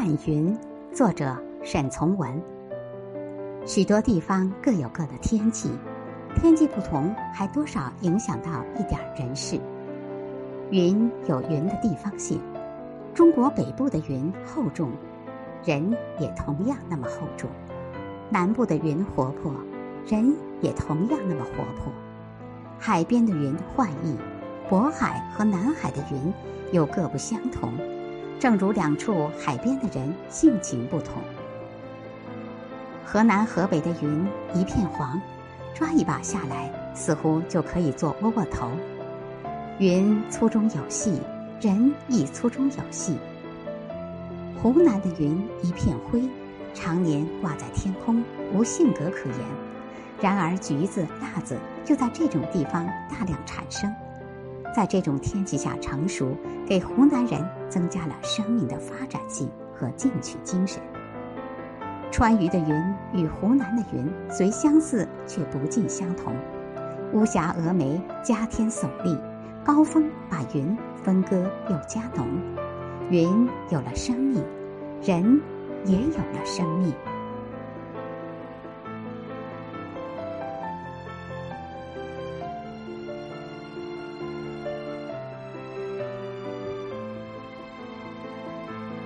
看云，作者沈从文。许多地方各有各的天气，天气不同，还多少影响到一点人事。云有云的地方性，中国北部的云厚重，人也同样那么厚重；南部的云活泼，人也同样那么活泼。海边的云幻异，渤海和南海的云又各不相同。正如两处海边的人性情不同，河南、河北的云一片黄，抓一把下来，似乎就可以做窝窝头。云粗中有细，人亦粗中有细。湖南的云一片灰，常年挂在天空，无性格可言。然而橘子、辣子就在这种地方大量产生。在这种天气下成熟，给湖南人增加了生命的发展性和进取精神。川渝的云与湖南的云虽相似，却不尽相同。巫峡峨眉加天耸立，高峰把云分割又加浓，云有了生命，人也有了生命。